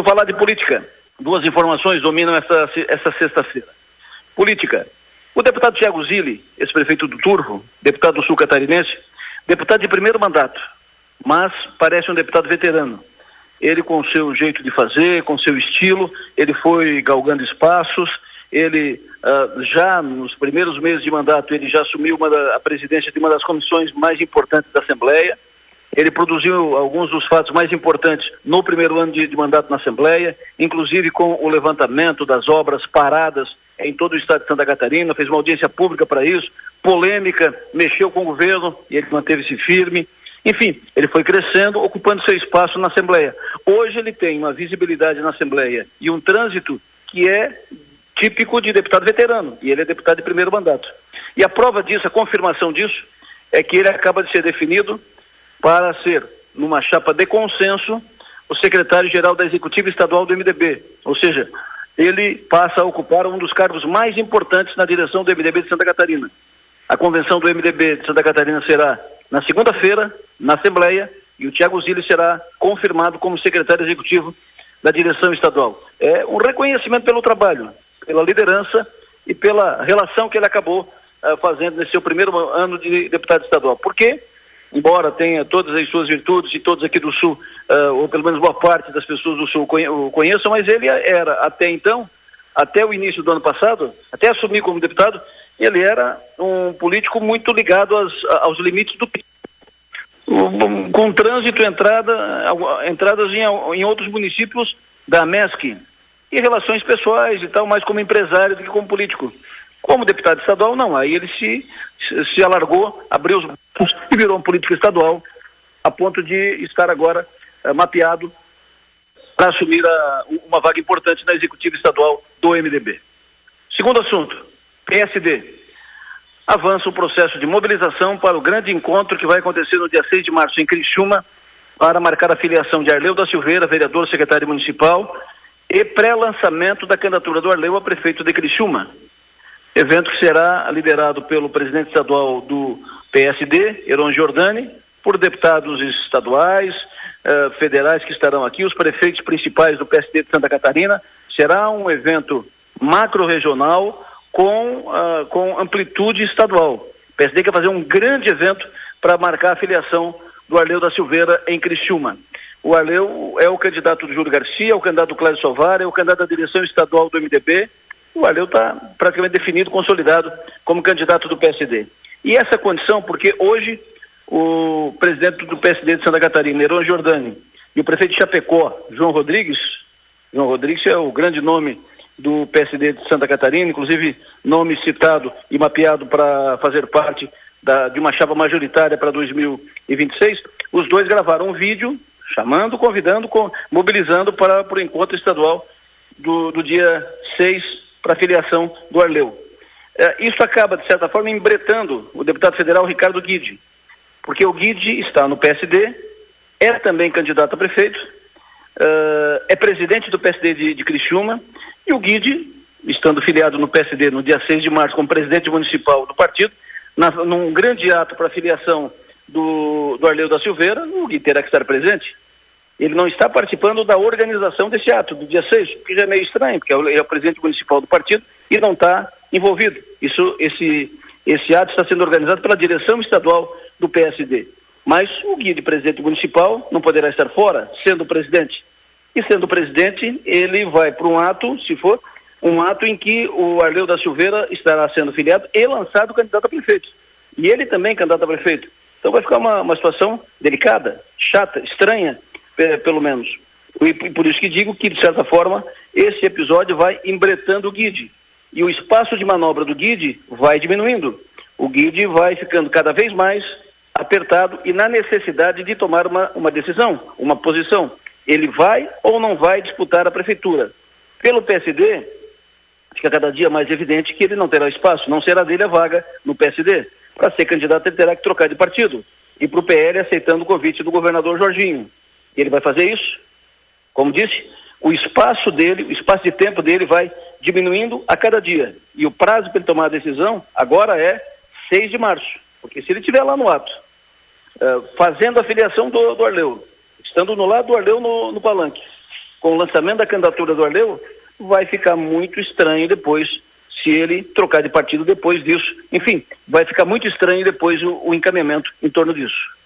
Eu falar de política. Duas informações dominam essa, essa sexta-feira. Política. O deputado Tiago Zilli, ex-prefeito do Turvo, deputado do Sul Catarinense, deputado de primeiro mandato, mas parece um deputado veterano. Ele, com seu jeito de fazer, com seu estilo, ele foi galgando espaços, ele uh, já nos primeiros meses de mandato, ele já assumiu da, a presidência de uma das comissões mais importantes da Assembleia, ele produziu alguns dos fatos mais importantes no primeiro ano de, de, mandato na Assembleia, inclusive com o levantamento das obras paradas em todo o estado de Santa Catarina, fez uma audiência pública para isso, polêmica, mexeu com o governo e ele manteve-se firme. Enfim, ele foi crescendo, ocupando seu espaço na Assembleia. Hoje ele tem uma visibilidade na Assembleia e um trânsito que é típico de deputado veterano, e ele é deputado de primeiro mandato. E a prova disso, a confirmação disso, é que ele acaba de ser definido para ser, numa chapa de consenso, o secretário-geral da Executiva Estadual do MDB. Ou seja, ele passa a ocupar um dos cargos mais importantes na direção do MDB de Santa Catarina. A convenção do MDB de Santa Catarina será na segunda-feira, na Assembleia, e o Tiago Zilli será confirmado como secretário executivo da direção estadual. É um reconhecimento pelo trabalho, pela liderança e pela relação que ele acabou uh, fazendo nesse seu primeiro ano de deputado estadual. Por quê? Embora tenha todas as suas virtudes e todos aqui do Sul, uh, ou pelo menos boa parte das pessoas do Sul o conheçam, mas ele era, até então, até o início do ano passado, até assumir como deputado, ele era um político muito ligado aos, aos limites do com trânsito, entrada, entradas em, em outros municípios da MESC e relações pessoais e tal, mais como empresário do que como político. Como deputado estadual, não. Aí ele se, se alargou, abriu os braços e virou um político estadual, a ponto de estar agora uh, mapeado para assumir a, uma vaga importante na executiva estadual do MDB. Segundo assunto, PSD. Avança o processo de mobilização para o grande encontro que vai acontecer no dia 6 de março em Criciúma, para marcar a filiação de Arleu da Silveira, vereador secretário municipal, e pré-lançamento da candidatura do Arleu a prefeito de Criciúma. Evento que será liderado pelo presidente estadual do PSD, Heron Giordani, por deputados estaduais, uh, federais que estarão aqui, os prefeitos principais do PSD de Santa Catarina. Será um evento macro-regional com, uh, com amplitude estadual. O PSD quer fazer um grande evento para marcar a filiação do Arleu da Silveira em Criciúma. O Arleu é o candidato do Júlio Garcia, é o candidato do Cláudio Sovar, é o candidato da direção estadual do MDB o Aleu está praticamente definido, consolidado como candidato do PSD. E essa condição, porque hoje o presidente do PSD de Santa Catarina, Heron Jordani, e o prefeito de Chapecó, João Rodrigues, João Rodrigues é o grande nome do PSD de Santa Catarina, inclusive nome citado e mapeado para fazer parte da, de uma chapa majoritária para 2026, os dois gravaram um vídeo chamando, convidando, com, mobilizando para, para o encontro estadual do, do dia 6 para a filiação do Arleu. É, isso acaba, de certa forma, embretando o deputado federal Ricardo Guide, porque o Guide está no PSD, é também candidato a prefeito, uh, é presidente do PSD de, de Criciúma, e o Guide, estando filiado no PSD no dia 6 de março como presidente municipal do partido, na, num grande ato para a filiação do, do Arleu da Silveira, o Guide terá que estar presente ele não está participando da organização desse ato, do dia 6, que já é meio estranho, porque ele é o presidente municipal do partido e não está envolvido. Isso, esse, esse ato está sendo organizado pela direção estadual do PSD. Mas o guia de presidente municipal não poderá estar fora, sendo presidente. E sendo presidente, ele vai para um ato, se for, um ato em que o Arleu da Silveira estará sendo filiado e lançado candidato a prefeito. E ele também candidato a prefeito. Então vai ficar uma, uma situação delicada, chata, estranha, é, pelo menos. E por isso que digo que, de certa forma, esse episódio vai embretando o guide. E o espaço de manobra do guide vai diminuindo. O guide vai ficando cada vez mais apertado e na necessidade de tomar uma, uma decisão, uma posição. Ele vai ou não vai disputar a prefeitura. Pelo PSD, fica cada dia mais evidente que ele não terá espaço, não será dele a vaga no PSD. Para ser candidato, ele terá que trocar de partido. E para o PL, aceitando o convite do governador Jorginho. Ele vai fazer isso. Como disse, o espaço dele, o espaço de tempo dele vai diminuindo a cada dia. E o prazo para ele tomar a decisão agora é 6 de março. Porque se ele estiver lá no ato, uh, fazendo a filiação do, do Arleu, estando no lado do Arleu no, no palanque, com o lançamento da candidatura do Arleu, vai ficar muito estranho depois se ele trocar de partido depois disso. Enfim, vai ficar muito estranho depois o, o encaminhamento em torno disso.